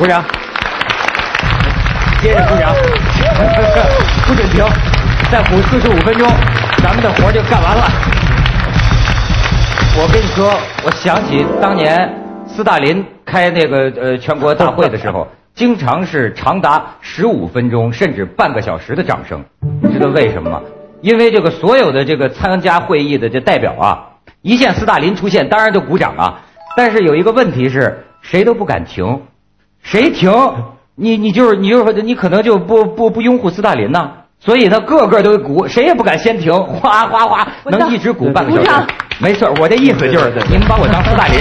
鼓掌，接着鼓掌，不准停，再鼓四十五分钟，咱们的活就干完了。我跟你说，我想起当年斯大林开那个呃全国大会的时候，经常是长达十五分钟甚至半个小时的掌声，你知道为什么吗？因为这个所有的这个参加会议的这代表啊，一见斯大林出现，当然就鼓掌啊。但是有一个问题是，谁都不敢停，谁停，你你就是你就是你可能就不不不拥护斯大林呐。所以他，个个都鼓，谁也不敢先停，哗哗哗，能一直鼓半个小时。没错，我的意思就是，你们把我当斯大林。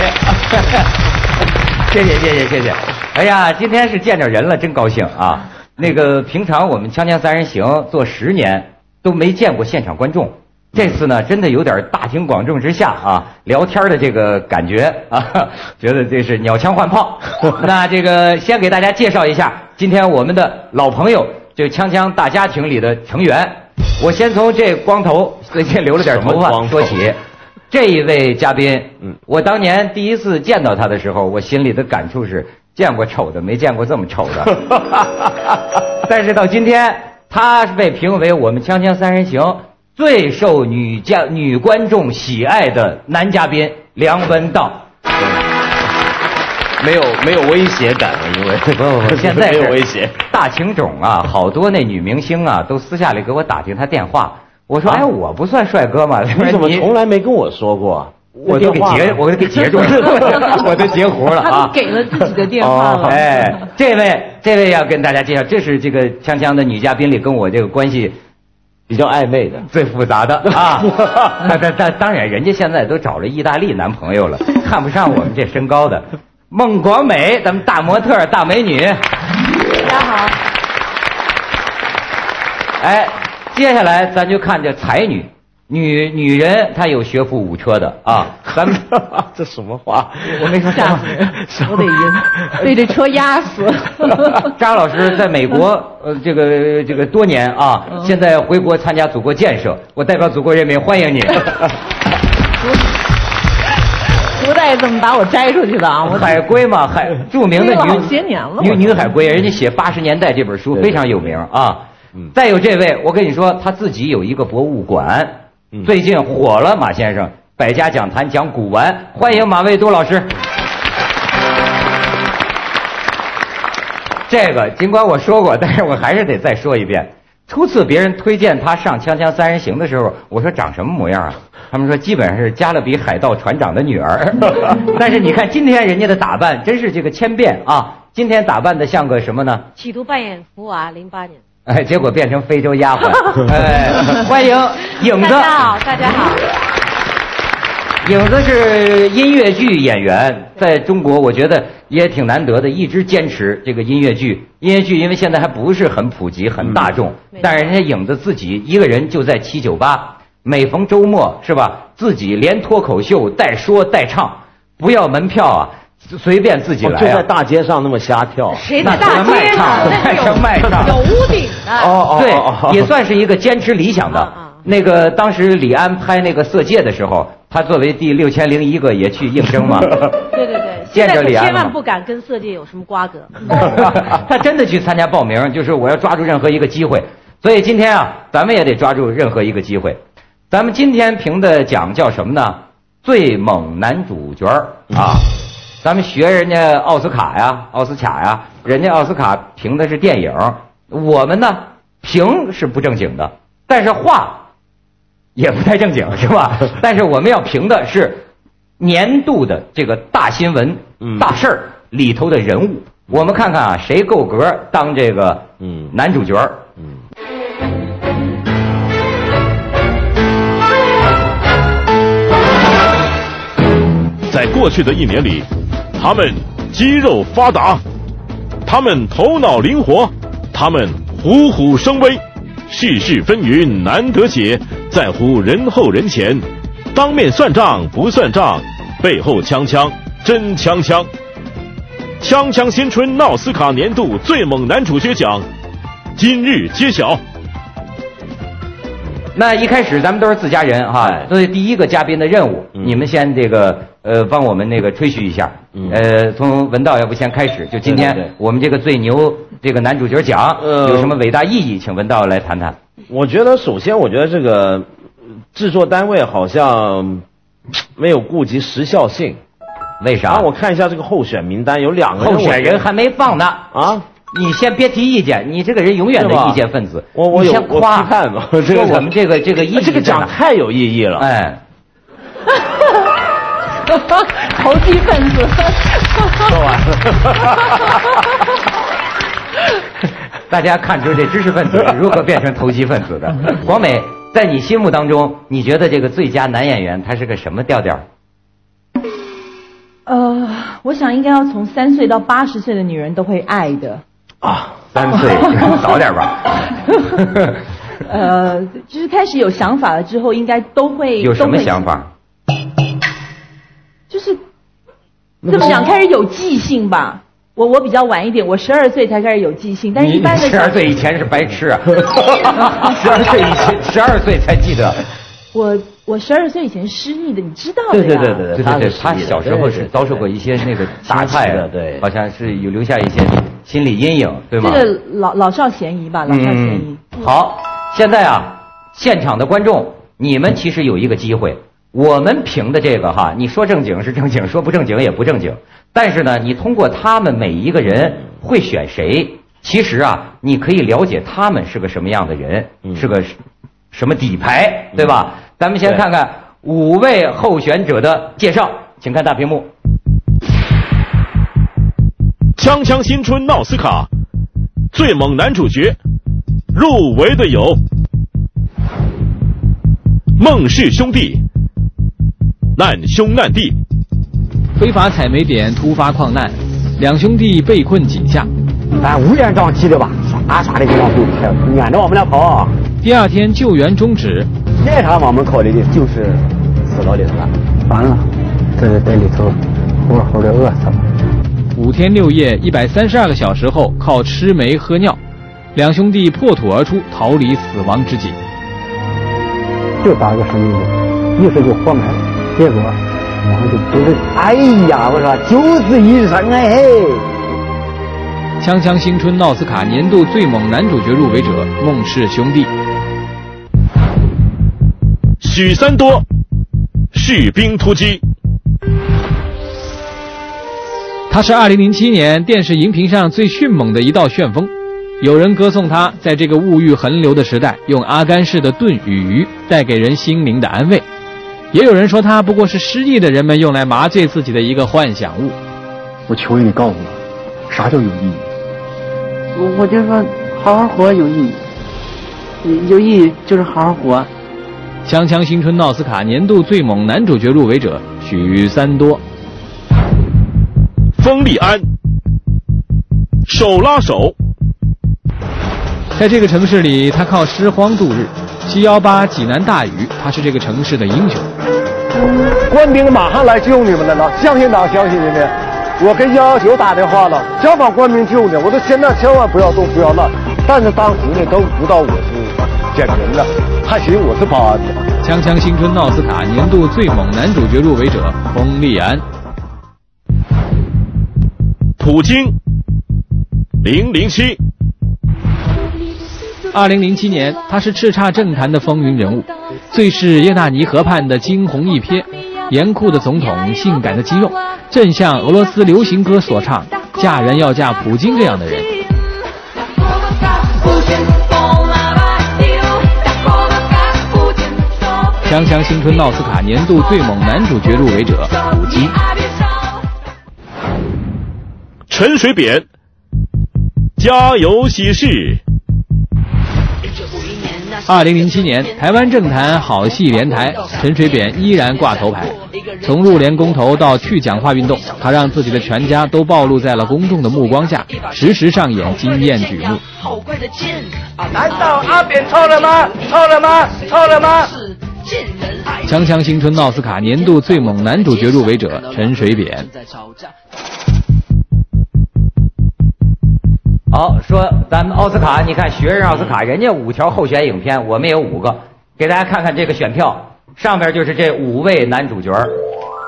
谢谢谢谢谢谢。哎呀，今天是见着人了，真高兴啊！那个平常我们锵锵三人行做十年都没见过现场观众，这次呢真的有点大庭广众之下啊聊天的这个感觉啊，觉得这是鸟枪换炮。那这个先给大家介绍一下今天我们的老朋友，就锵锵大家庭里的成员。我先从这光头最近留了点头发说起。这一位嘉宾，嗯，我当年第一次见到他的时候，我心里的感触是见过丑的，没见过这么丑的。但是到今天，他是被评为我们《锵锵三人行》最受女嘉女观众喜爱的男嘉宾梁文道。没有没有威胁感了，因为不不不，现在没有威胁。大情种啊，好多那女明星啊，都私下里给我打听他电话。我说，哎，我不算帅哥嘛？你怎么从来没跟我说过？我都给截，我都给截住了，我都截胡了啊！给了自己的电话了。哎，这位，这位要跟大家介绍，这是这个锵锵的女嘉宾里跟我这个关系比较暧昧的、最复杂的啊。但但但当然，人家现在都找了意大利男朋友了，看不上我们这身高的孟广美，咱们大模特、大美女。大家好。哎。接下来咱就看这才女，女女人她有学富五车的啊，咱们 这什么话？我没说吓死我得晕，被这车压死。张老师在美国呃这个这个多年啊，现在回国参加祖国建设，我代表祖国人民欢迎你。不带这么把我摘出去的啊？海归嘛，海著名的女些年了，女女海归，人家写八十年代这本书非常有名啊。再有这位，我跟你说，他自己有一个博物馆，最近火了。马先生，百家讲坛讲古玩，欢迎马未都老师。这个尽管我说过，但是我还是得再说一遍。初次别人推荐他上《锵锵三人行》的时候，我说长什么模样啊？他们说基本上是加勒比海盗船长的女儿。但是你看今天人家的打扮，真是这个千变啊！今天打扮的像个什么呢？企图扮演福娃，零八年。哎，结果变成非洲丫鬟。哎，欢迎影子。大家好，大家好。影子是音乐剧演员，在中国我觉得也挺难得的，一直坚持这个音乐剧。音乐剧因为现在还不是很普及、很大众，但是人家影子自己一个人就在七九八，每逢周末是吧，自己连脱口秀带说带唱，不要门票啊。随便自己来，就在大街上那么瞎跳，谁在大街上？卖唱，有屋顶的。哦哦，对，也算是一个坚持理想的。那个当时李安拍那个《色戒》的时候，他作为第六千零一个也去应征嘛。对对对，见着李安千万不敢跟《色戒》有什么瓜葛。他真的去参加报名，就是我要抓住任何一个机会。所以今天啊，咱们也得抓住任何一个机会。咱们今天评的奖叫什么呢？最猛男主角啊。咱们学人家奥斯卡呀，奥斯卡呀，人家奥斯卡评的是电影，我们呢评是不正经的，但是话也不太正经，是吧？但是我们要评的是年度的这个大新闻、大事儿里头的人物，我们看看啊，谁够格当这个男主角？嗯在过去的一年里。他们肌肉发达，他们头脑灵活，他们虎虎生威，世事纷纭难得解，在乎人后人前，当面算账不算账，背后锵锵真锵锵。锵锵新春奥斯卡年度最猛男主角奖今日揭晓。那一开始咱们都是自家人哈哎，所以第一个嘉宾的任务，嗯你们先这个呃帮我们那个吹嘘一下，嗯呃，从文道要不先开始，就今天我们这个最牛这个男主角奖呃有什么伟大意义，请文道来谈谈。我觉得首先，我觉得这个呃制作单位好像没有顾及时效性。为啥？啊，我看一下这个候选名单，有两个候选人还没放呢，啊，你先别提意见，你这个人永远的意见分子。我我有先夸我批判嘛 这个说我们这个这个意义这个在哪奖太有意义了。哎，投机分子。说完了。大家看出这知识分子如何变成投机分子的。广美，在你心目当中，你觉得这个最佳男演员他是个什么调调？呃，我想应该要从三岁到八十岁的女人都会爱的。啊，三岁，早点吧。呃，就是开始有想法了之后，应该都会有什么想法？就是怎么讲，开始有记性吧。我我比较晚一点，我十二岁才开始有记性，但是一般的十二岁以前是白痴啊！十二岁以前，十二岁才记得。我我十二岁以前失忆的，你知道的对呀。对对对对对对，他他小时候是遭受过一些那个大侵害的，对好像是有留下一些心理阴影，对吗？这个老老少咸宜吧，老少咸宜。嗯。好，现在啊，现场的观众，你们其实有一个机会，我们评的这个哈，你说正经是正经，说不正经也不正经。但是呢，你通过他们每一个人会选谁，其实啊，你可以了解他们是个什么样的人，嗯是个什么底牌，对吧？咱们先看看五位候选者的介绍，请看大屏幕。锵锵新春奥斯卡最猛男主角入围的有孟氏兄弟、难兄难弟、非法采煤点突发矿难，两兄弟被困井下。咱乌烟瘴气的吧，刷刷的就往回开，撵着我们俩跑。第二天救援终止，那啥我们考虑的就是死到里头了。完了，这在里头活活的饿死了。五天六夜一百三十二个小时后，靠吃煤喝尿，两兄弟破土而出，逃离死亡之井。就打个生命的，一时就活埋了。结果我们就不是，哎呀，我说九死一生哎嘿。锵锵新春奥斯卡年度最猛男主角入围者孟氏兄弟。许三多，士兵突击。他是2007年电视荧屏上最迅猛的一道旋风，有人歌颂他在这个物欲横流的时代，用阿甘式的炖与鱼带给人心灵的安慰；也有人说他不过是失意的人们用来麻醉自己的一个幻想物。我求你，你告诉我，啥叫有意义？我我就说好好活有意义，有意义就是好好活。锵锵新春奥斯卡年度最猛男主角入围者许三多。封立安，手拉手。在这个城市里，他靠拾荒度日。七幺八济南大雨，他是这个城市的英雄。官兵马上来救你们来了，相信党，相信人民。我跟幺幺九打电话了，想把官兵救呢。我说现在千万不要动，不要乱。但是当时呢，都不知道我是捡人的，还寻我是保安的。锵锵新春奥斯卡年度最猛男主角入围者封立安。普京，零零七。二零零七年，他是叱咤政坛的风云人物，最是耶纳尼河畔的惊鸿一瞥，严酷的总统，性感的肌肉，正像俄罗斯流行歌所唱：“嫁人要嫁普京这样的人。”锵锵新春奥斯卡年度最猛男主角入围者普京。陈水扁，加油喜事。二零零七年，台湾政坛好戏连台，陈水扁依然挂头牌。从入联公投到去讲话运动，他让自己的全家都暴露在了公众的目光下，实时上演惊艳举目。难道阿扁错了吗？错了吗？错了吗？锵锵新春奥斯卡年度最猛男主角入围者陈水扁。好，说咱们奥斯卡，你看学人奥斯卡，人家五条候选影片，我们也有五个。给大家看看这个选票，上边就是这五位男主角儿。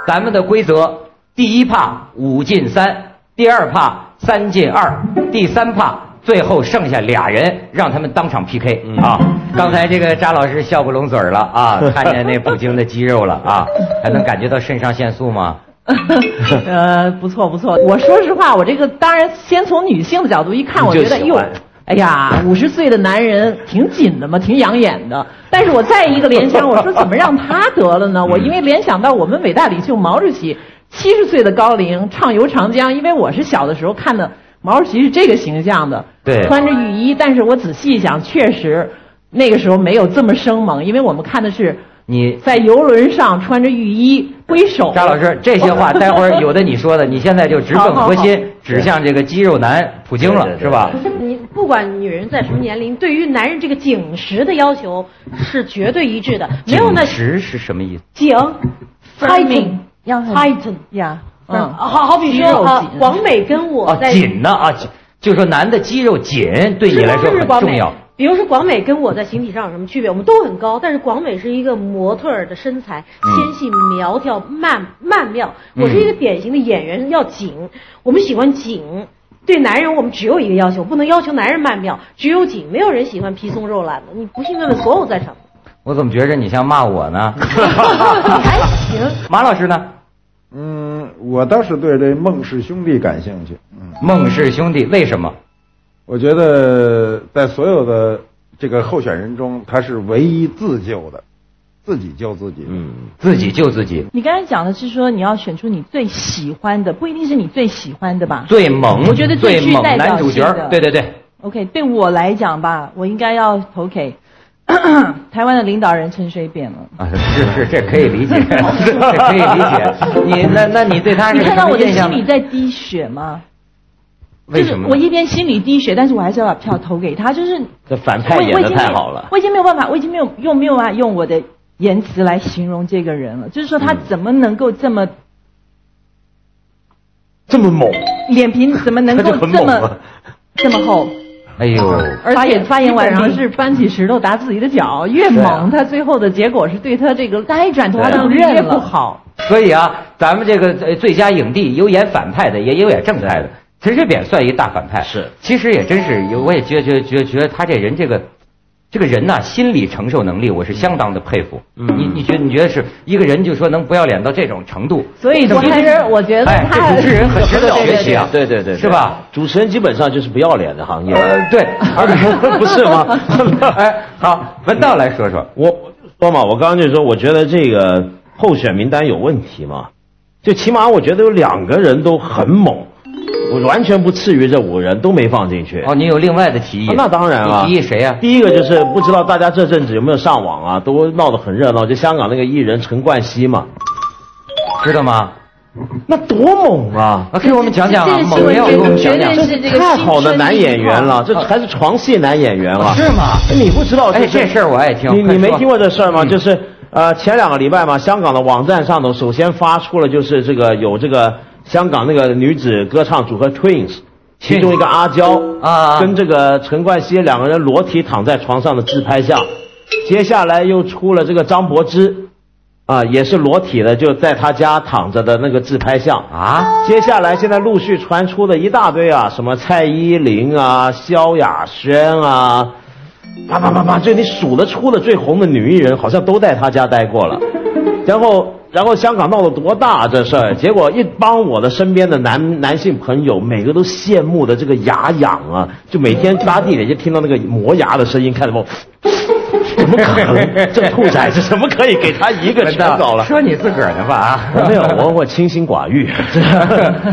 咱们的规则：第一怕五进三，第二怕三进二，第三怕最后剩下俩人，让他们当场 PK 啊！刚才这个扎老师笑不拢嘴儿了啊，看见那普京的肌肉了啊，还能感觉到肾上腺素吗？呃，不错不错。我说实话，我这个当然先从女性的角度一看，我觉得哟你就喜欢，哎呀，五十岁的男人挺紧的嘛，挺养眼的。但是我再一个联想，我说怎么让他得了呢？我 因为联想到我们伟大领袖毛主席七十岁的高龄畅游长江，因为我是小的时候看的毛主席是这个形象的，对穿着雨衣。但是我仔细一想，确实那个时候没有这么生猛，因为我们看的是你在游轮上穿着浴衣挥手。张老师，这些话 待会儿有的你说的，你现在就直奔核心，指向这个肌肉男普京了，是吧？你不管女人在什么年龄，对于男人这个紧实的要求是绝对一致的，没有那紧实是什么意思？紧 Firming，要很 tighten 呀，嗯，嗯，好好比肌肉说啊紧，广美跟我紧呢啊，就说男的肌肉紧对你来说很重要。。比如说广美跟我在形体上有什么区别？我们都很高，但是广美是一个模特儿的身材，纤细苗条、曼曼妙。我是一个典型的演员，要紧。我们喜欢紧。对男人，我们只有一个要求，不能要求男人曼妙，只有紧。没有人喜欢皮松肉烂的。你不信问问所有在场的。我怎么觉着你像骂我呢？你 还行。马老师呢？嗯，我倒是对这孟氏兄弟感兴趣。嗯，孟氏兄弟为什么？我觉得在所有的这个候选人中，他是唯一自救的，自己救自己。嗯，自己救自己，你刚才讲的是说你要选出你最喜欢的，不一定是你最喜欢的吧最猛，我觉得最最猛具代表男主角性的，对对对，？OK，对我来讲吧，我应该要投给 台湾的领导人陈水扁了。啊，是是，这可以理解，这可以理解。你那那你对他是什你看到我的心里在滴血吗？为什么呢？就是我一边心里滴血，但是我还是要把票投给他。就是这反派我演的我已经太好了。我已经没有办法，我已经没有用没有办法用我的言辞来形容这个人了。就是说他怎么能够这么这么猛，脸皮，怎么能够这么啊这么厚？哎呦，而且发言完毕是搬起石头砸自己的脚，越猛，他最后的结果是对他这个该转头对当越不好。所以啊，咱们这个呃最佳影帝有演反派的，也有演正派的。陈水扁算一大反派，是其实也真是，我也觉觉觉觉得他这人这个这个人呐、心理承受能力我是相当的佩服。嗯你你觉得你觉得是一个人就说能不要脸到这种程度？所以其实我觉得哎，他这主持人很值得学习啊，对对对，对是吧？？主持人基本上就是不要脸的行业。呃，对，不是吗？哎，好，文道来说说，我我就说嘛，我刚刚就说，我觉得这个候选名单有问题嘛，就起码我觉得有两个人都很猛，我完全不次于这五个人都没放进去。哦，你有另外的提议？啊那当然了。你提议谁呀？第一个就是不知道大家这阵子有没有上网啊，都闹得很热闹，就香港那个艺人陈冠希嘛，知道吗？那多猛啊！啊，给我们讲讲啊，猛料给我们讲讲。是这太好的男演员了，这还是床戏男演员了。是吗？你不知道哎，这事儿我爱听。你你没听过这事儿吗？嗯就是呃，前两个礼拜嘛，香港的网站上头首先发出了就是这个有这个香港那个女子歌唱组合 Twins，其中一个阿娇啊跟这个陈冠希两个人裸体躺在床上的自拍像，接下来又出了这个张柏芝。啊，也是裸体的，就在他家躺着的那个自拍像啊。接下来现在陆续传出的一大堆啊，什么蔡依林啊、萧亚轩啊，啪啪啪啪，就你数得出的最红的女艺人，好像都在他家待过了。然后，然后香港闹得多大这事儿？结果一帮我的身边的男男性朋友，每个都羡慕的这个牙痒啊，就每天搭地铁就听到那个磨牙的声音，看什么？怎么可能？这兔崽子怎么可以给他一个全搞了？说你自个儿呢吧啊？没有，我我清心寡欲。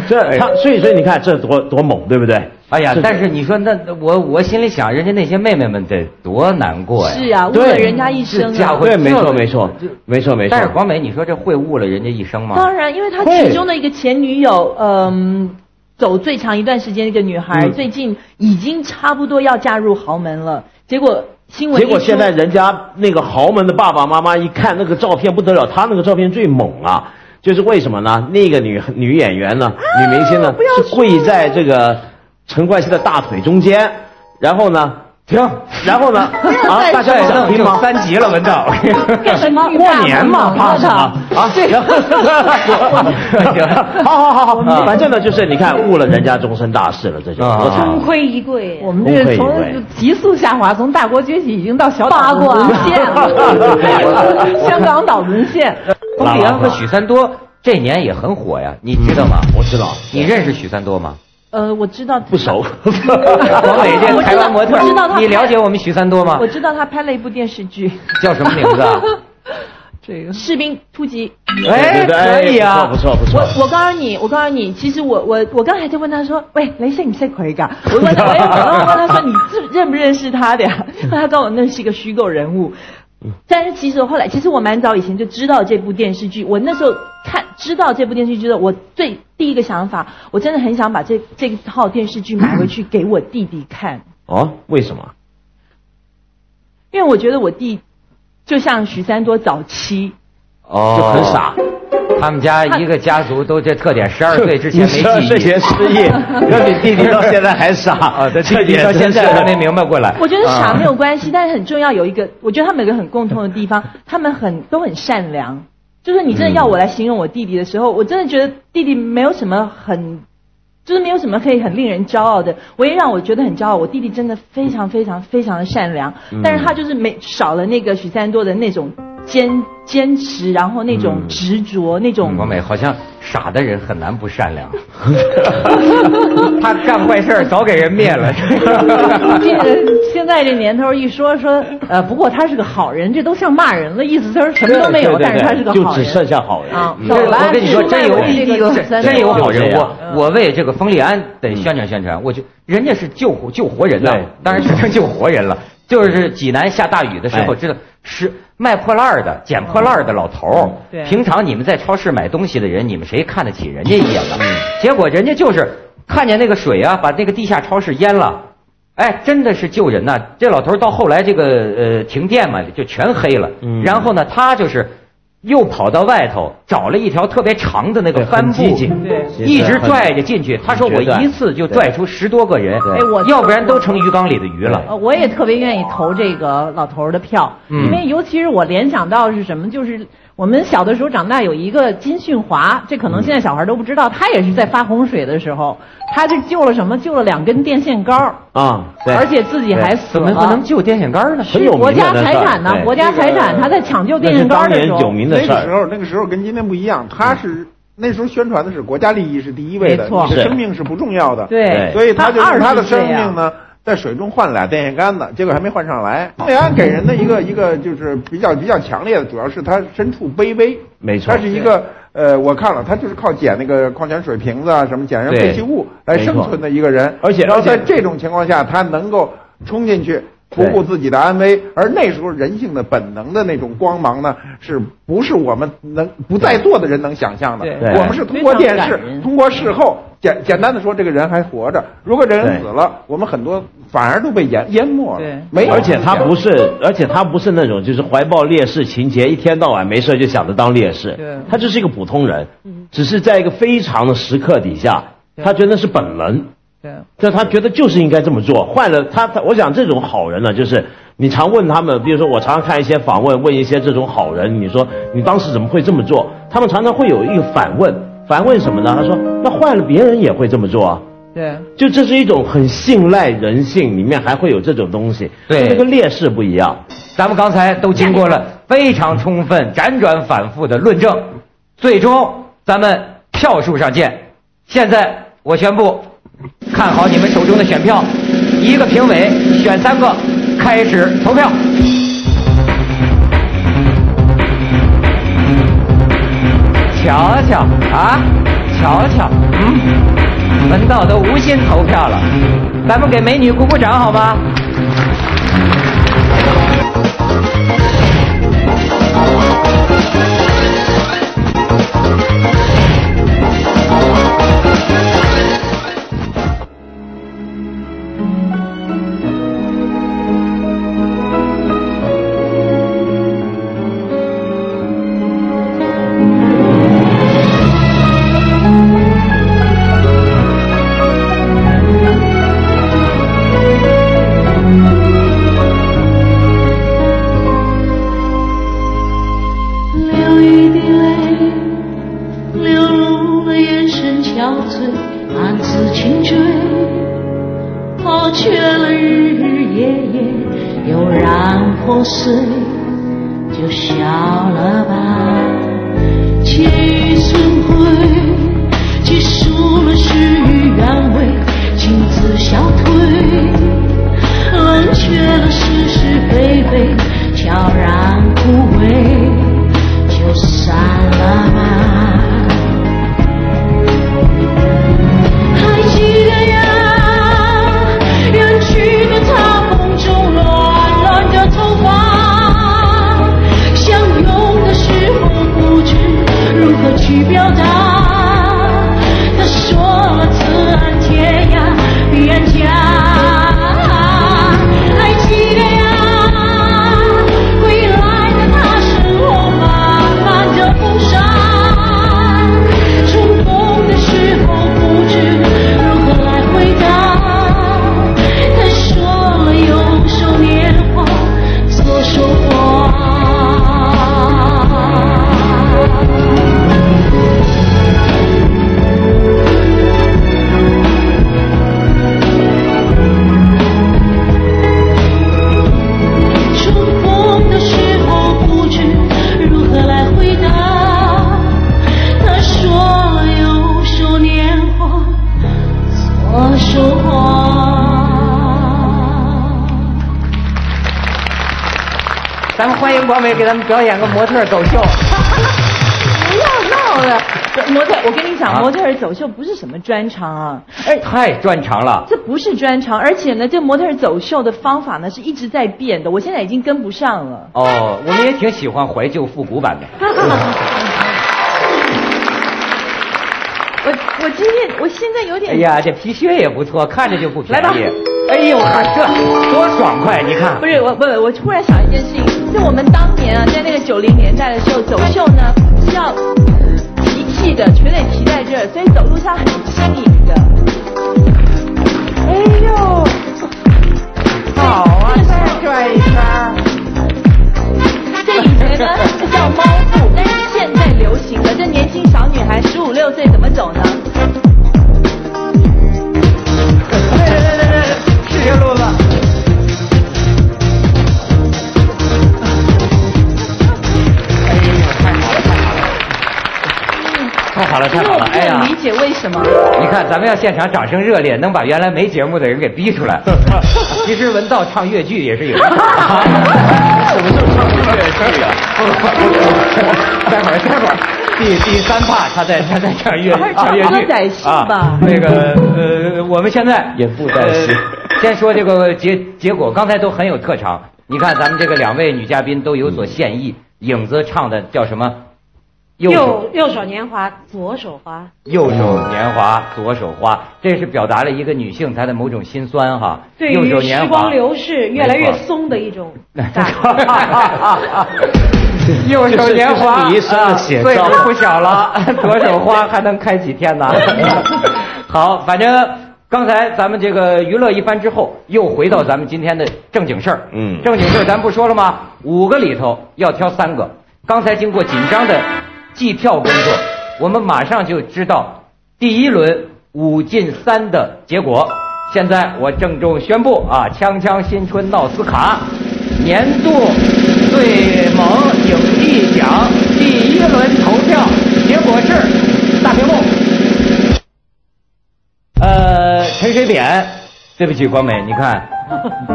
这这他，所以所以你看这多多猛，对不对？哎呀，但是你说那我我心里想，人家那些妹妹们得多难过呀。是啊，误了人家一生啊。对，没错没错没错没错。但是广美，你说这会误了人家一生吗？当然，因为他其中的一个前女友，嗯，走最长一段时间的一个女孩，嗯最近已经差不多要嫁入豪门了。结果新闻结果现在人家那个豪门的爸爸妈妈一看那个照片不得了，他那个照片最猛啊！就是为什么呢？那个女女演员呢，啊女明星呢，是跪在这个陈冠希的大腿中间，然后呢，停，然后呢？啊，大家想听吗？三级了，文道。什么过年嘛，怕什么？啊，行，好好好好，反正呢，就是你看误了人家终身大事了，这就功亏一篑。我们这个从急速下滑，从大国崛起已经到小岛沦陷了，香港岛沦陷。冯立安和许三多这年也很火呀，你知道吗？我知道。你认识许三多吗？呃，我知道不熟。王磊这台湾模特，知道他。你了解我们许三多吗？我知道他拍了一部电视剧，叫什么名字啊？这个士兵突击。哎，可以啊，不错不错。我我告诉你，我告诉你，其实我我我刚才就问他说，喂，雷声你识佢噶？我问他，我问他说，你认认不认识他的呀？他告诉我那是一个虚构人物。但是其实后来，其实我蛮早以前就知道这部电视剧。我那时候看知道这部电视剧之后，我最第一个想法，我真的很想把这这套电视剧买回去给我弟弟看。哦，为什么？因为我觉得我弟就像许三多早期，哦，就很傻。他们家一个家族都这特点，十二 岁之前没记忆，十二岁前失忆，那比弟弟到现在还傻啊？这弟弟到现在还没明白过来。我觉得傻没有关系，但是很重要有一个，我觉得他们有个很共通的地方，他们很都很善良。就是你真的要我来形容我弟弟的时候，我真的觉得弟弟没有什么很，就是没有什么可以很令人骄傲的。唯一让我觉得很骄傲，我弟弟真的非常非常非常的善良，但是他就是没少了那个许三多的那种。坚坚持，然后那种执着，那种。王美好像傻的人很难不善良。他干坏事早给人灭了。这现在这年头一说说，呃，不过他是个好人，这都像骂人了，意思他说什么都没有，但是他是个好人。就只剩下好人啊！我跟你说，真有真有好人。我我为这个冯立安得宣传宣传，我就人家是救救活人的，当然是真救活人了。就是济南下大雨的时候，知道是卖破烂的、捡破烂的老头儿。平常你们在超市买东西的人，你们谁看得起人家一眼呢？结果人家就是看见那个水啊，把那个地下超市淹了。哎，真的是救人呐！这老头到后来这个呃停电嘛，就全黑了。然后呢，他就是。又跑到外头找了一条特别长的那个帆布，一直拽着进去。他说我一次就拽出十多个人，哎，我要不然都成鱼缸里的鱼了。我也特别愿意投这个老头的票，因为尤其是我联想到是什么，就是。我们小的时候长大有一个金训华，这可能现在小孩都不知道，他也是在发洪水的时候，他就救了什么？救了两根电线杆儿啊，对，而且自己还死了。怎么能救电线杆呢？是国家财产呢，国家财产。他在抢救电线杆的时候，那个时候那个时候跟今天不一样，他是那时候宣传的是国家利益是第一位的，你的生命是不重要的，对，所以他就用他的生命呢。在水中换了俩电线杆子，结果还没换上来。冯立安给人的一个一个就是比较比较强烈的，主要是他身处卑微，没错，他是一个呃，我看了，他就是靠捡那个矿泉水瓶子啊，什么捡人废弃物来生存的一个人。而且，然后在这种情况下，他能够冲进去。不顾自己的安危，而那时候人性的本能的那种光芒呢，是不是我们能不在座的人能想象的？我们是通过电视，通过事后简简单的说，这个人还活着。如果这人死了，我们很多反而都被淹淹没了。没有，而且他不是，而且他不是那种就是怀抱烈士情节，一天到晚没事就想着当烈士。他就是一个普通人，只是在一个非常的时刻底下，他觉得是本能。对，就他觉得就是应该这么做。坏了他，他我想这种好人呢，就是你常问他们，比如说我常常看一些访问，问一些这种好人，你说你当时怎么会这么做？他们常常会有一个反问，反问什么呢？他说，那坏了别人也会这么做啊。对，就这是一种很信赖人性，里面还会有这种东西。对，这个劣势不一样。咱们刚才都经过了非常充分、辗转反复的论证，最终咱们票数上见。现在我宣布。看好你们手中的选票。一个评委选三个开始投票。瞧瞧啊瞧瞧嗯门道都无心投票了。咱们给美女鼓鼓掌好吗？却了日日夜夜，悠然破碎，就笑了吧。千语损毁，结束了事与愿违，情自消退，冷却了是是非非，悄然枯萎，就散了吧。还记得呀，去表达。咱们欢迎广美给咱们表演个模特走秀。不要闹了，模特，我跟你讲，啊模特儿走秀不是什么专长啊，而太专长了。这不是专长，而且呢，这模特儿走秀的方法呢是一直在变的，我现在已经跟不上了。哦，我们也挺喜欢怀旧复古版的。我我今天我现在有点哎呀，这皮靴也不错，看着就不便来吧宜。哎呦，看这多爽快！你看不，是我不是我突然想一件事情，就我们当年啊，在那个九零年代的时候，走秀呢是要提气的，全得提在这儿，所以走路上很轻盈的。哎呦，好啊，再转一圈。这以前呢叫猫步，这年轻小女孩十五六岁怎么走呢？对对对对对，是这路子。哎呦，太好了，太好了，太好了！其实我不哎呀，理解为什么。你看，咱们要现场掌声热烈，能把原来没节目的人给逼出来。其实文道唱越剧也是有一套。什么时候唱越剧啊？待会儿，待会儿，第第三怕他在他在唱越唱越剧啊。那个呃，我们现在 也不担心呃先说这个结结果，刚才都很有特长。你看咱们这个两位女嘉宾都有所献艺，影子唱的叫什么？右手右右手年华，左手花。右手年华，左手花，这是表达了一个女性她的某种心酸哈。对右手于年华时光流逝越来越松的一种 感 右手年华，一生的写照啊岁数不小了，左手 花还能开几天呢？好，反正刚才咱们这个娱乐一番之后，又回到咱们今天的正经事儿。嗯正经事儿咱不说了吗？五个里头要挑三个。刚才经过紧张的计票工作，我们马上就知道第一轮五进三的结果。现在我郑重宣布啊，锵锵新春闹斯卡年度最萌影帝奖第一轮投票结果是大屏幕。呃，陈水扁，对不起，光美，你看，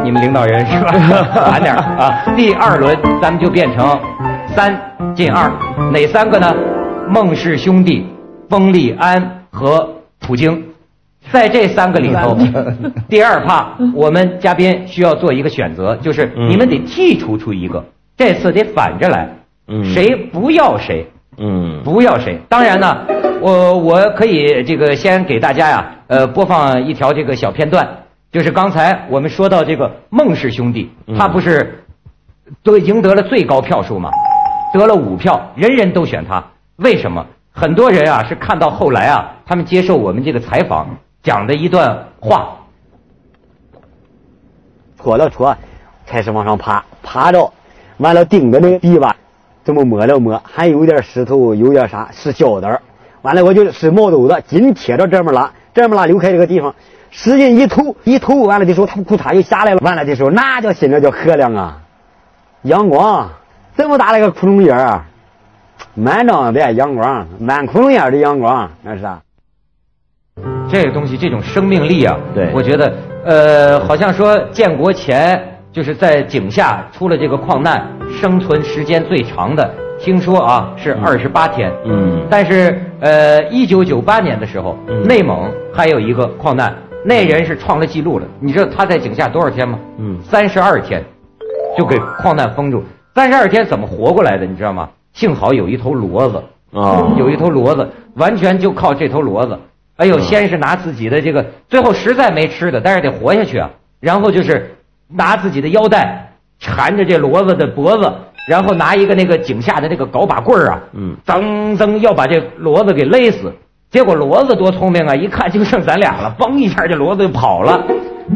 你们领导人是吧？晚点儿啊。第二轮咱们就变成三进二，哪三个呢？孟氏兄弟、封立安和普京。在这三个里头，第二趴我们嘉宾需要做一个选择，就是你们得剔除出一个，这次得反着来，嗯谁不要谁。嗯，不要谁。当然呢，我我可以这个先给大家呀，呃，播放一条这个小片段，就是刚才我们说到这个孟氏兄弟，嗯他不是都赢得了最高票数吗？得了五票，人人都选他，为什么？很多人啊是看到后来啊，他们接受我们这个采访讲的一段话，戳了戳，开始往上爬，爬着，完了顶着那个地板，这么摸了摸，还有点石头，有点啥是小的完了我就使毛斗子紧贴着这么拉，这么拉留开这个地方，使劲一吐，一吐完了的时候，他裤衩又下来了。完了的时候，那叫心里叫和亮啊！阳光这么大的一个窟窿眼儿，满张的阳光，满窟窿眼儿的阳光，那是啊。这个东西，这种生命力啊，对我觉得，呃，好像说建国前就是在井下出了这个矿难，生存时间最长的，听说啊是二十八天。嗯但是呃，一九九八年的时候，嗯内蒙还有一个矿难，那人是创了记录了。你知道他在井下多少天吗？嗯三十二天，就给矿难封住。三十二天怎么活过来的？你知道吗？幸好有一头骡子。啊有一头骡子，完全就靠这头骡子。哎呦，先是拿自己的这个，最后实在没吃的，但是得活下去啊。然后就是拿自己的腰带缠着这骡子的脖子，然后拿一个那个井下的那个镐把棍儿啊，嗯噌噌要把这骡子给勒死。结果骡子多聪明啊，一看就剩咱俩了，嘣一下这骡子就跑了。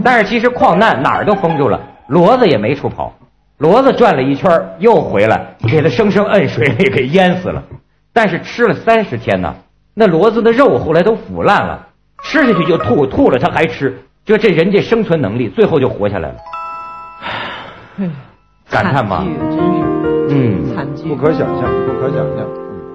但是其实矿难哪儿都封住了，骡子也没处跑，骡子转了一圈又回来，给它生生摁水里给淹死了。但是吃了三十天呢，那骡子的肉后来都腐烂了，吃下去就吐，吐了它还吃，就这人这生存能力，最后就活下来了。感叹吗惨剧真是嗯，惨剧，不可想象，不可想象，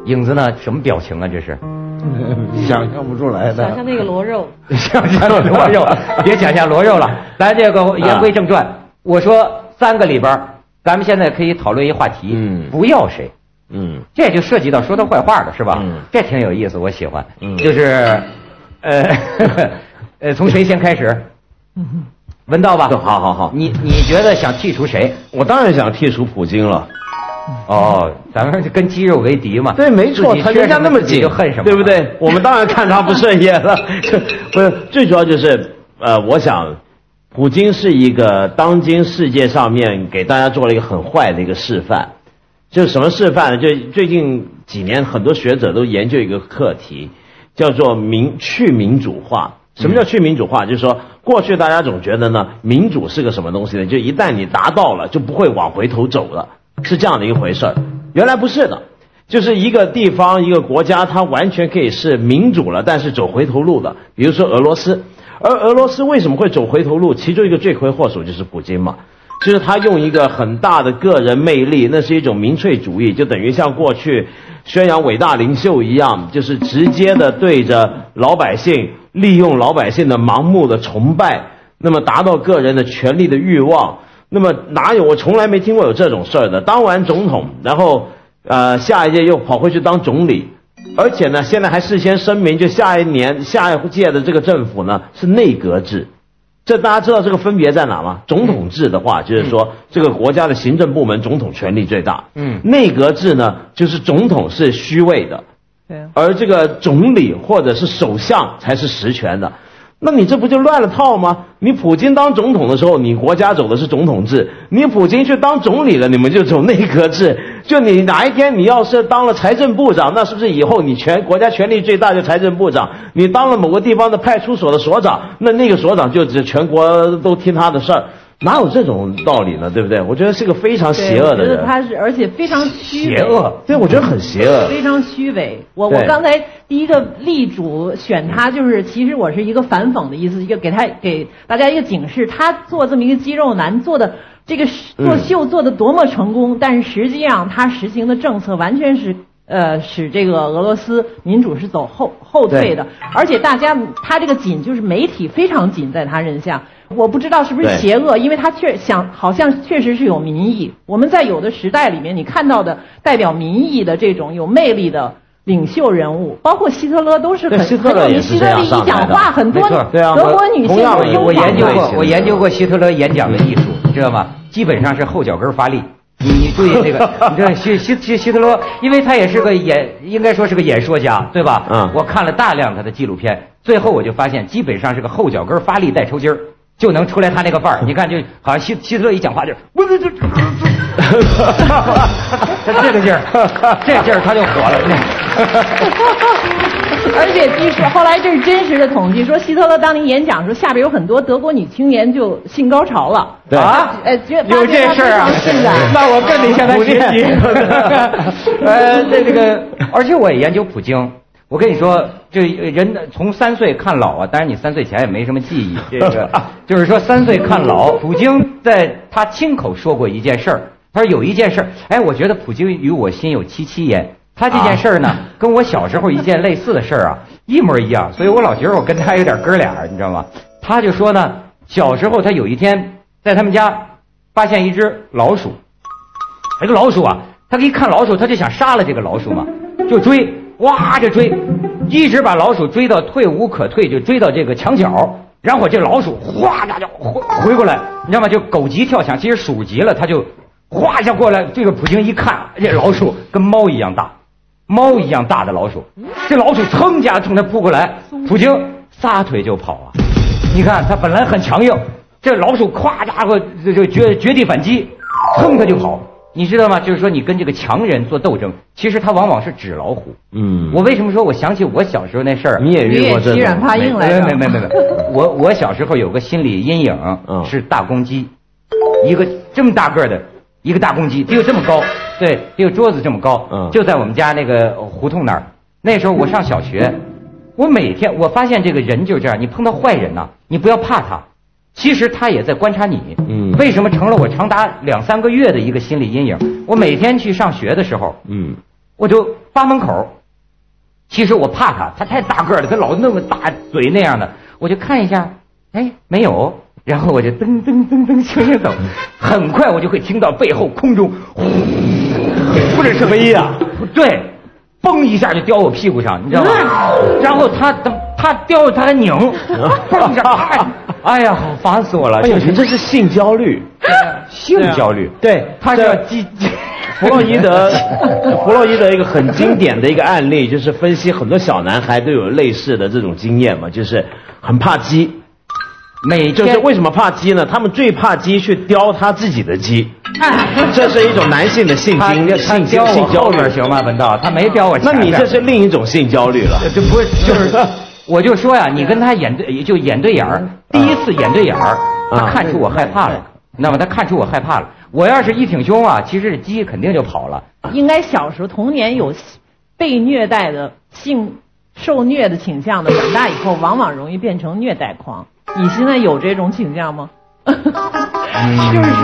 影子呢？什么表情啊？这是 想象不出来的。想象那个螺肉，想象螺肉，别想象螺肉了。咱这个言归正传，我说三个里边，咱们现在可以讨论一话题，嗯不要谁。嗯这就涉及到说他坏话了，是吧？嗯这挺有意思，我喜欢。嗯就是，呃，呃，从谁先开始？文道吧。好好好你你觉得想剔除谁？我当然想剔除普京了。哦，咱们跟肌肉为敌嘛。对，没错，他人家那么紧，就恨什么，对不？对？我们当然看他不顺眼了。不是，最主要就是，呃，我想，普京是一个当今世界上面给大家做了一个很坏的一个示范。就是什么示范呢？就最近几年，很多学者都研究一个课题，叫做民去民主化。什么叫去民主化？就是说，过去大家总觉得呢，民主是个什么东西呢？就一旦你达到了，就不会往回头走了，是这样的一回事儿。原来不是的，就是一个地方、一个国家，它完全可以是民主了，但是走回头路的。比如说俄罗斯，而俄罗斯为什么会走回头路？其中一个罪魁祸首就是普京嘛。就是他用一个很大的个人魅力，那是一种民粹主义，就等于像过去宣扬伟大领袖一样，就是直接的对着老百姓，利用老百姓的盲目的崇拜，那么达到个人的权利的欲望。那么哪有我从来没听过有这种事儿的？当完总统，然后呃下一届又跑回去当总理，而且呢现在还事先声明，就下一年下一届的这个政府呢是内阁制。这大家知道这个分别在哪吗？总统制的话，就是说这个国家的行政部门总统权力最大。嗯内阁制呢，就是总统是虚位的，而这个总理或者是首相才是实权的。那你这不就乱了套吗？你普京当总统的时候，你国家走的是总统制；你普京去当总理了，你们就走内阁制。就你哪一天你要是当了财政部长，那是不是以后你全国家权力最大就财政部长？你当了某个地方的派出所的所长，那那个所长就只全国都听他的事儿，哪有这种道理呢？对不对？我觉得是个非常邪恶的人我觉得人，他是，而且非常邪恶。对，我觉得很邪恶。非常虚伪。我我刚才第一个力主选他，就是其实我是一个反讽的意思，一个给他给大家一个警示。他做这么一个肌肉男，做的这个做秀做的多么成功，但是实际上他实行的政策完全是。呃，使这个俄罗斯民主是走后后退的，而且大家他这个紧就是媒体非常紧在他任下，我不知道是不是邪恶，因为他确想好像确实是有民意。我们在有的时代里面，你看到的代表民意的这种有魅力的领袖人物，包括希特勒都是很对希特勒很有名。也是这希特勒一讲话，很多德国女性都我我研究过，我研究过希特勒演讲的艺术，你知道吗？基本上是后脚跟发力。你你注意那个，你知道希希希希特勒，因为他也是个演，应该说是个演说家，对吧？嗯我看了大量他的纪录片，最后我就发现，基本上是个后脚跟发力带抽筋儿，就能出来他那个范儿。你看，就好像希希特勒一讲话就，不是这，他这个劲儿，这劲儿他就火了。而且据说后来这是真实的统计，说希特勒当年演讲的时候，下边有很多德国女青年就性高潮了。对啊呃，有这事儿啊？那我更得向他学习普。呃，这这个，而且我也研究普京，我跟你说，这人从三岁看老啊，当然你三岁前也没什么记忆，这个 就是说三岁看老。普京在他亲口说过一件事儿，他说有一件事儿，哎，我觉得普京与我心有戚戚焉。他这件事儿呢，跟我小时候一件类似的事儿啊，一模一样，所以我老觉得我跟他有点哥俩，你知道吗？他就说呢，小时候他有一天在他们家发现一只老鼠，这个老鼠啊，他一看老鼠，他就想杀了这个老鼠嘛，就追，哇就追，一直把老鼠追到退无可退，就追到这个墙角，然后这老鼠哗一下就回回过来，你知道吗？就狗急跳墙，其实鼠急了，它就哗一下过来，这个普京一看，这老鼠跟猫一样大。猫一样大的老鼠，这老鼠噌家冲他扑过来，普京撒腿就跑啊！你看他本来很强硬，这老鼠咵家伙就就绝绝地反击，噌他就跑。你知道吗？就是说你跟这个强人做斗争，其实他往往是纸老虎。嗯。我为什么说我想起我小时候那事儿？你也遇过这？欺软怕硬来着。没没没没没，我我小时候有个心理阴影，是大公鸡，一个这么大个的。一个大公鸡，得有这么高，对，得有桌子这么高，嗯，就在我们家那个胡同那儿。那时候我上小学，我每天我发现这个人就这样，你碰到坏人呐，你不要怕他，其实他也在观察你。嗯，为什么成了我长达两三个月的一个心理阴影？我每天去上学的时候，嗯，我就扒门口，其实我怕他，他太大个了，他老那么大嘴那样的，我就看一下，哎，没有。然后我就噔噔噔噔轻轻走，很快我就会听到背后空中呼，不是什么音啊？对，嘣一下就叼我屁股上，你知道吗？然后他他他叼他还拧，哎呀，好烦死我了！哎呦，这是性焦虑，性焦虑。对，他叫基。弗洛伊德，弗洛伊德一个很经典的一个案例，就是分析很多小男孩都有类似的这种经验嘛，就是很怕鸡。每就是为什么怕鸡呢？他们最怕鸡去叼他自己的鸡，这是一种男性的性经性性焦虑行吗？文道，他没叼我。那你这是另一种性焦虑了。这不会就是，我就说呀，你跟他演对就演对眼儿，第一次演对眼儿，他看出我害怕了，那么他看出我害怕了。我要是一挺胸啊，其实这鸡肯定就跑了。应该小时候童年有被虐待的性受虐的倾向的，长大以后往往容易变成虐待狂。你现在有这种倾向吗？就是说，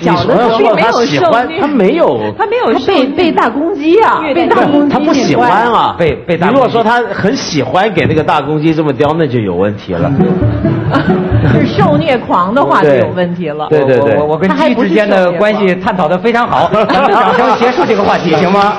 小的时候没有受虐，他没有，他没有被被大公鸡啊，被大公鸡他不喜欢啊，被被大。如果说他很喜欢给那个大公鸡这么叼，那就有问题了。是受虐狂的话就有问题了。对对对，我我跟鸡之间的关系探讨的非常好，咱们掌声结束这个话题 行吗？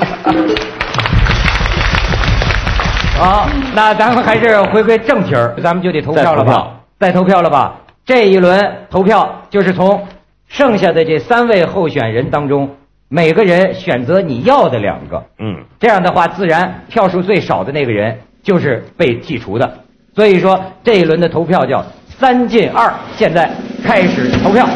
好，那咱们还是回归正题儿，咱们就得投票了吧？再投票了吧？这一轮投票就是从剩下的这三位候选人当中，每个人选择你要的两个。嗯，这样的话，自然票数最少的那个人就是被剔除的。所以说，这一轮的投票叫三进二。现在开始投票。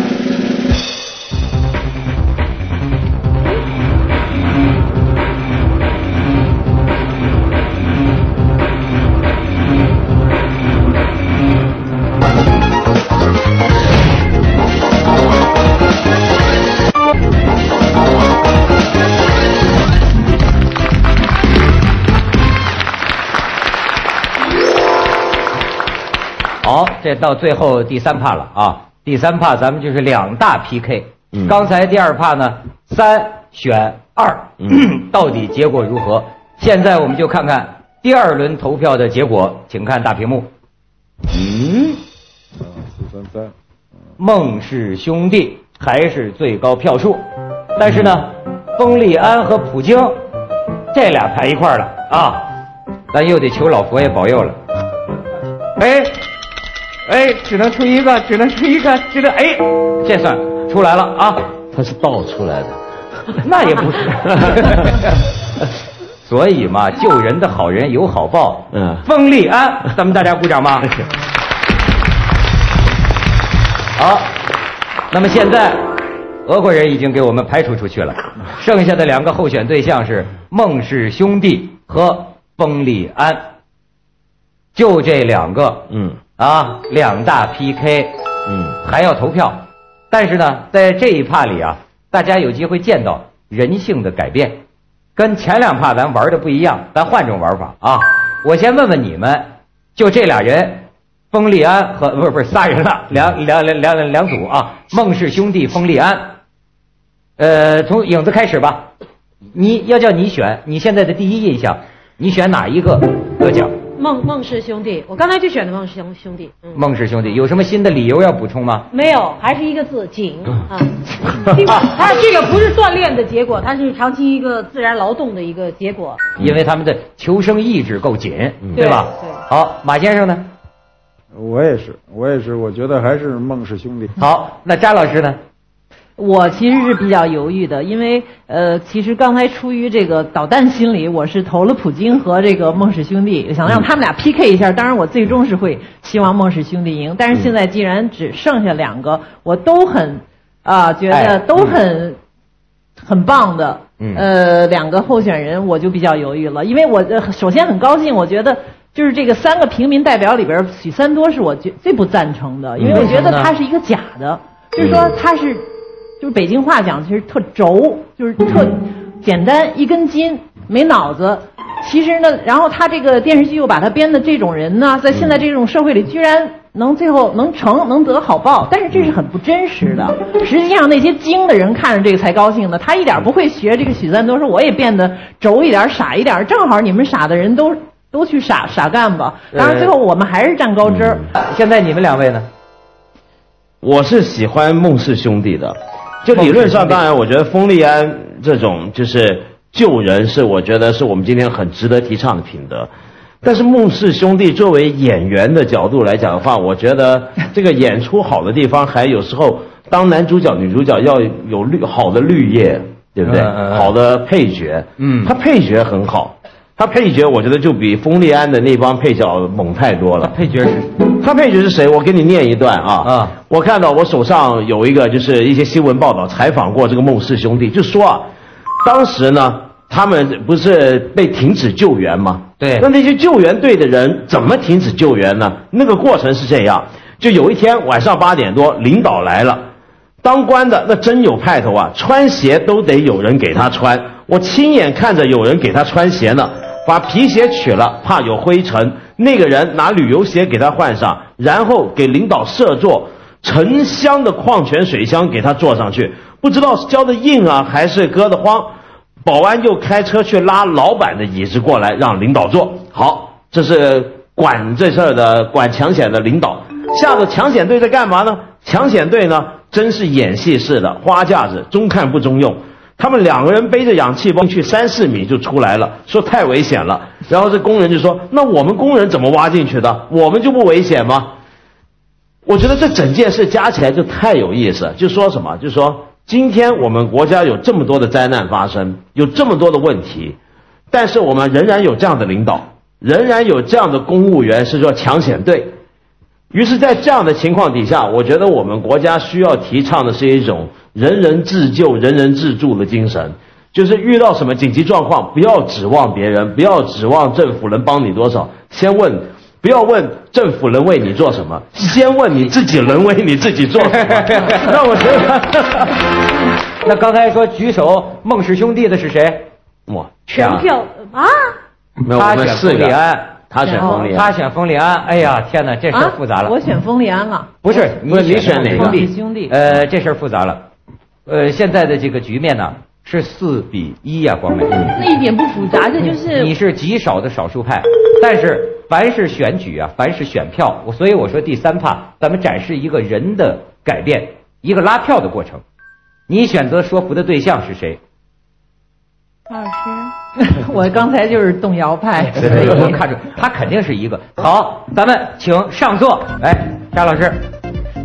这到最后第三趴了啊！第三趴咱们就是两大 PK。嗯。刚才第二趴呢，三选二，到底结果如何？现在我们就看看第二轮投票的结果，请看大屏幕。嗯。四三三。孟氏兄弟还是最高票数，但是呢，封立安和普京这俩排一块了啊！咱又得求老佛爷保佑了。哎。哎，只能出一个，只能出一个，只能哎，这算出来了啊！他是倒出来的，那也不是。所以嘛，救人的好人有好报。嗯，封立安，咱们大家鼓掌吧。好，那么现在俄国人已经给我们排除出去了，剩下的两个候选对象是孟氏兄弟和封立安，就这两个。嗯。啊，两大 PK，嗯，还要投票，但是呢，在这一趴里啊，大家有机会见到人性的改变，跟前两趴咱玩的不一样，咱换种玩法啊！我先问问你们，就这俩人，封立安和不是不是仨人了，两两两两两组啊，孟氏兄弟封立安。呃，从影子开始吧，你要叫你选，你现在的第一印象，你选哪一个得奖？孟孟氏兄弟，我刚才就选的孟氏兄兄弟。嗯，孟氏兄弟有什么新的理由要补充吗？没有，还是一个字紧啊。他 这个不是锻炼的结果，它是长期一个自然劳动的一个结果。因为他们的求生意志够紧，对吧？对。好，马先生呢？我也是，我也是，我觉得还是孟氏兄弟。好，那詹老师呢？我其实是比较犹豫的，因为呃，其实刚才出于这个导弹心理，我是投了普京和这个孟氏兄弟，想让他们俩 PK 一下。当然，我最终是会希望孟氏兄弟赢。但是现在既然只剩下两个，我都很啊觉得都很很棒的，呃，两个候选人，我就比较犹豫了。因为我首先很高兴，我觉得就是这个三个平民代表里边，许三多是我最最不赞成的，因为我觉得他是一个假的，就是说他是。就是北京话讲，其实特轴，就是特简单，一根筋，没脑子。其实呢，然后他这个电视剧又把他编的这种人呢，在现在这种社会里，居然能最后能成，能得好报。但是这是很不真实的。实际上那些精的人看着这个才高兴呢。他一点不会学这个许三多，说我也变得轴一点，傻一点。正好你们傻的人都都去傻傻干吧。当然最后我们还是占高枝。现在你们两位呢？我是喜欢孟氏兄弟的。就理论上，当然，我觉得封立安这种就是救人，是我觉得是我们今天很值得提倡的品德。但是孟氏兄弟作为演员的角度来讲的话，我觉得这个演出好的地方，还有时候当男主角、女主角要有绿好的绿叶，对不对？好的配角，嗯，他配角很好。他配角，我觉得就比封立安的那帮配角猛太多了。配角是，他配角是谁？我给你念一段啊。啊。我看到我手上有一个，就是一些新闻报道采访过这个孟氏兄弟，就说啊，当时呢，他们不是被停止救援吗？对。那那些救援队的人怎么停止救援呢？那个过程是这样：就有一天晚上八点多，领导来了，当官的那真有派头啊，穿鞋都得有人给他穿。我亲眼看着有人给他穿鞋呢。把皮鞋取了，怕有灰尘。那个人拿旅游鞋给他换上，然后给领导设座，沉香的矿泉水箱给他坐上去。不知道是浇的硬啊，还是搁的慌。保安就开车去拉老板的椅子过来，让领导坐。好，这是管这事儿的管抢险的领导。下头抢险队在干嘛呢？抢险队呢，真是演戏似的，花架子，中看不中用。他们两个人背着氧气包去三四米就出来了，说太危险了。然后这工人就说：“那我们工人怎么挖进去的？我们就不危险吗？”我觉得这整件事加起来就太有意思。就说什么？就说今天我们国家有这么多的灾难发生，有这么多的问题，但是我们仍然有这样的领导，仍然有这样的公务员是说抢险队。于是，在这样的情况底下，我觉得我们国家需要提倡的是一种人人自救、人人自助的精神，就是遇到什么紧急状况，不要指望别人，不要指望政府能帮你多少，先问，不要问政府能为你做什么，先问你自己能为你自己做什么。那我觉得，那刚才说举手孟氏兄弟的是谁？哇，全票啊！他选四个。他选冯立，他选冯立安。哎呀，天哪，这事儿复杂了。我选冯立安了。不是，你选哪个？兄弟兄弟。呃，这事儿复杂了。呃，现在的这个局面呢是四比一呀，光美。那一点不复杂，这就是你是极少的少数派。但是凡是选举啊，凡是选票，我所以我说第三怕，咱们展示一个人的改变，一个拉票的过程。你选择说服的对象是谁？老师，我刚才就是动摇派。我看出他肯定是一个好，咱们请上座。哎，沙老师，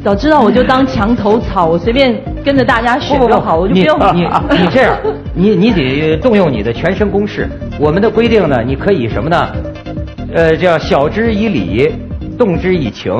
早知道我就当墙头草，我随便跟着大家学就好，我就不用你。你这样，你你得动用你的全身公式。我们的规定呢，你可以什么呢？呃，叫晓之以理，动之以情，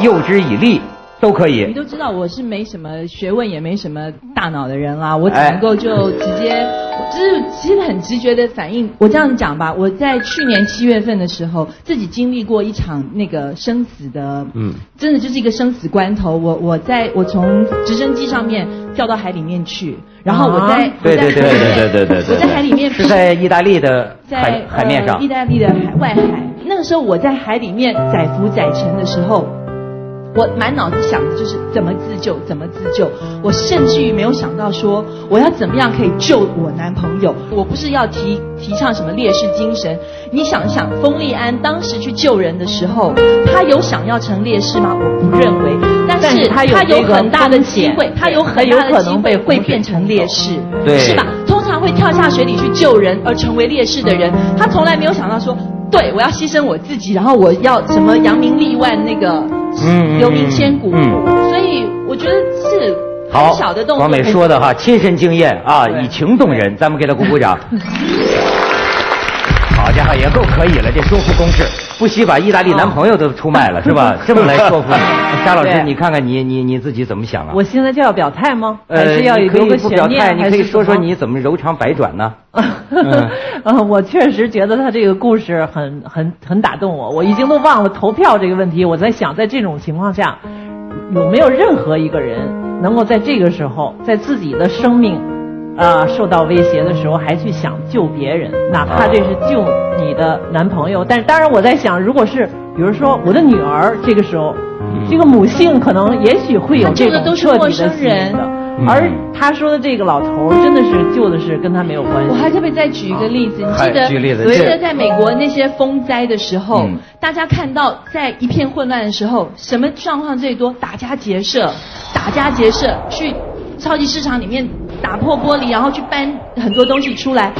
诱之以利。都可以。你都知道我是没什么学问也没什么大脑的人啦，我只能够就直接就是其实很直觉的反应我这样讲吧我在去年七月份的时候自己经历过一场那个生死的嗯。真的就是一个生死关头我我在我从直升机上面掉到海里面去然后我在对对对对对对对我在海里面是在意大利的在海面上。意大利的海外海。那个时候我在海里面载浮载沉的时候我满脑子想的就是怎么自救，怎么自救。我甚至于没有想到说我要怎么样可以救我男朋友。我不是要提提倡什么烈士精神。你想想，封利安当时去救人的时候，他有想要成烈士吗？我不认为。但是但是他有他有很大的机会，他有很大的机会会变成烈士，对是吧？通常会跳下水里去救人而成为烈士的人，他从来没有想到说，对我要牺牲我自己，然后我要什么扬名立万，那个嗯留名千古。嗯所以我觉得是好很小的动作。王美说的哈，亲身经验啊，以情动人，咱们给他鼓鼓掌。好家伙，也够可以了，这说服攻势，不惜把意大利男朋友都出卖了，是吧？这么来说服你，沙老师，你看看你你你自己怎么想啊？我现在就要表态吗？还呃，是要你可以留个不表态，悬念？你可以说说你怎么柔肠百转呢？我确实觉得他这个故事很很很打动我，我已经都忘了投票这个问题。我在想，在这种情况下，有没有任何一个人能够在这个时候，在自己的生命啊、受到威胁的时候，还去想救别人，哪怕这是救你的男朋友？但是，当然我在想，如果是比如说我的女儿，这个时候，这个母性可能也许会有这种的都是陌彻底的心生人的。而他说的这个老头儿，真的是救的是跟他没有关系。我还特别再举一个例子，你记得我记得在美国那些风灾的时候，嗯大家看到在一片混乱的时候，什么状况最多？打家劫舍，打家劫舍，去超级市场里面打破玻璃，然后去搬很多东西出来。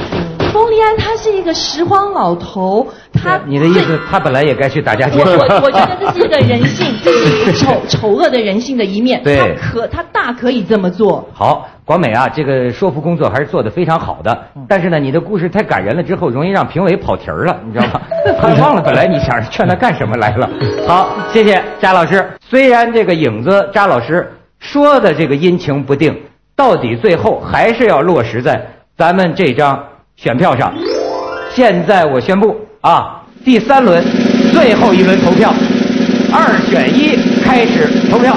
冯利安他是一个拾荒老头，他你的意思，他本来也该去打家劫我舍。我我觉得这是一个人性，这是丑丑恶的人性的一面。对他可他大可以这么做。好，广美啊，这个说服工作还是做得非常好的。但是呢，你的故事太感人了，之后容易让评委跑题儿了，你知道吗？他忘了本来你想劝他干什么来了。好，谢谢扎老师。虽然这个影子扎老师说的这个阴晴不定，到底最后还是要落实在咱们这张选票上。现在我宣布啊，第三轮最后一轮投票，二选一，开始投票。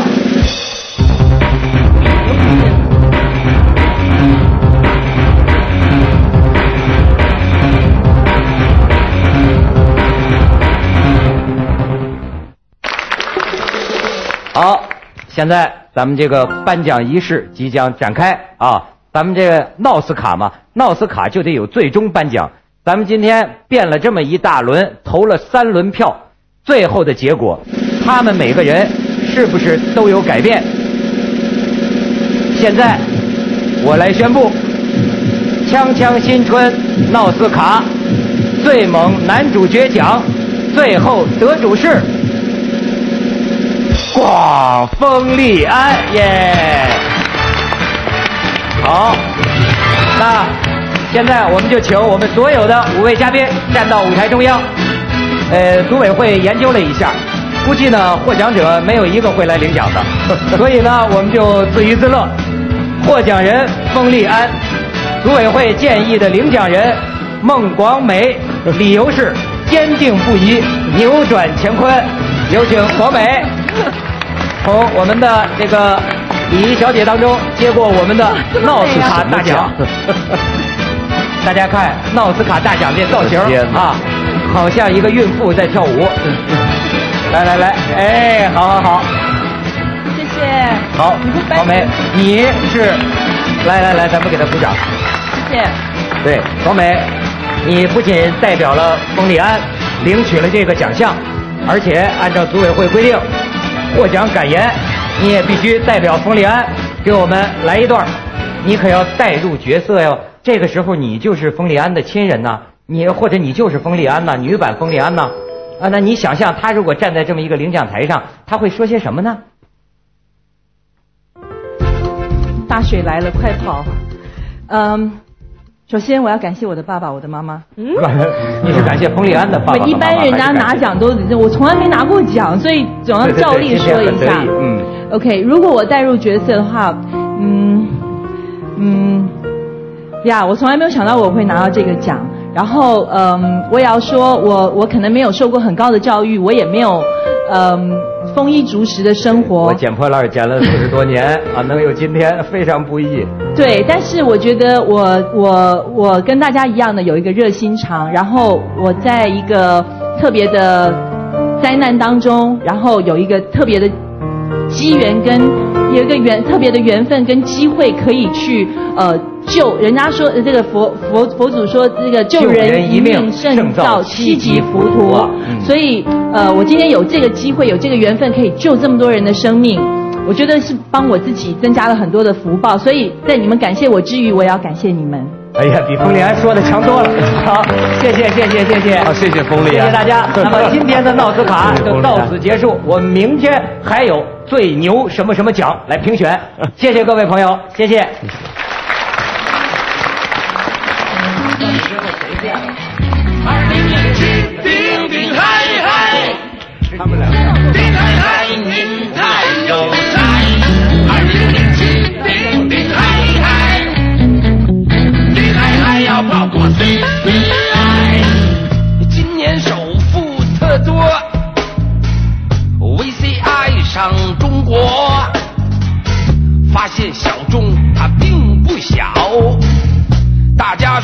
好，现在咱们这个颁奖仪式即将展开啊！咱们这个闹斯卡嘛，闹斯卡就得有最终颁奖。咱们今天变了这么一大轮，投了三轮票，最后的结果，他们每个人是不是都有改变？现在我来宣布，《锵锵新春》闹斯卡最猛男主角奖最后得主是。广丰利安耶！好，那现在我们就请我们所有的五位嘉宾站到舞台中央。呃，组委会研究了一下，估计呢获奖者没有一个会来领奖的，所以呢我们就自娱自乐。获奖人丰利安，组委会建议的领奖人孟广美，理由是坚定不移，扭转乾坤。有请广美。从我们的这个礼仪小姐当中接过我们的闹斯卡 大奖。大家看闹斯卡大奖这造型啊，好像一个孕妇在跳舞。来来来，哎，好好好，谢谢。好，王梅，你是，来来来，咱们给她鼓掌。谢谢。对，王梅，你不仅代表了冯利安领取了这个奖项，而且按照组委会规定，获奖感言你也必须代表冯利安给我们来一段，你可要带入角色哟。这个时候你就是冯利安的亲人呐，你或者你就是冯利安呐，女版冯利安呐。啊，那你想象他如果站在这么一个领奖台上，他会说些什么呢？大水来了，快跑！嗯，首先我要感谢我的爸爸，我的妈妈。嗯，你是感谢彭丽安的爸爸一般人家拿奖都，我从来没拿过奖，所以总要照例说一下。嗯，OK，如果我带入角色的话，嗯嗯，呀，我从来没有想到我会拿到这个奖。然后，嗯，我也要说，我我可能没有受过很高的教育，我也没有，嗯，丰衣足食的生活。我捡破烂捡了四十多年 啊，能有今天非常不易。对，但是我觉得我我我跟大家一样的有一个热心肠，然后我在一个特别的灾难当中，然后有一个特别的机缘跟有一个缘特别的缘分跟机会可以去呃。救人家说这个佛佛佛祖说这个救人一命胜造七级浮屠，所以呃我今天有这个机会有这个缘分可以救这么多人的生命，我觉得是帮我自己增加了很多的福报，所以在你们感谢我之余，我也要感谢你们。哎呀，比冯丽安说的强多了。好，谢谢谢谢谢谢。好，谢谢冯丽安，谢谢大家。那么今天的闹斯卡就到此结束，我们明天还有最牛什么什么奖来评选。谢谢各位朋友，谢谢。二零零七，顶顶嗨嗨，他们俩，顶嗨嗨，您太有才。二零零七，顶顶嗨嗨，顶嗨嗨要跑过 CPI。今年首富特多，VCI 上中国，发现小众它并不小。大家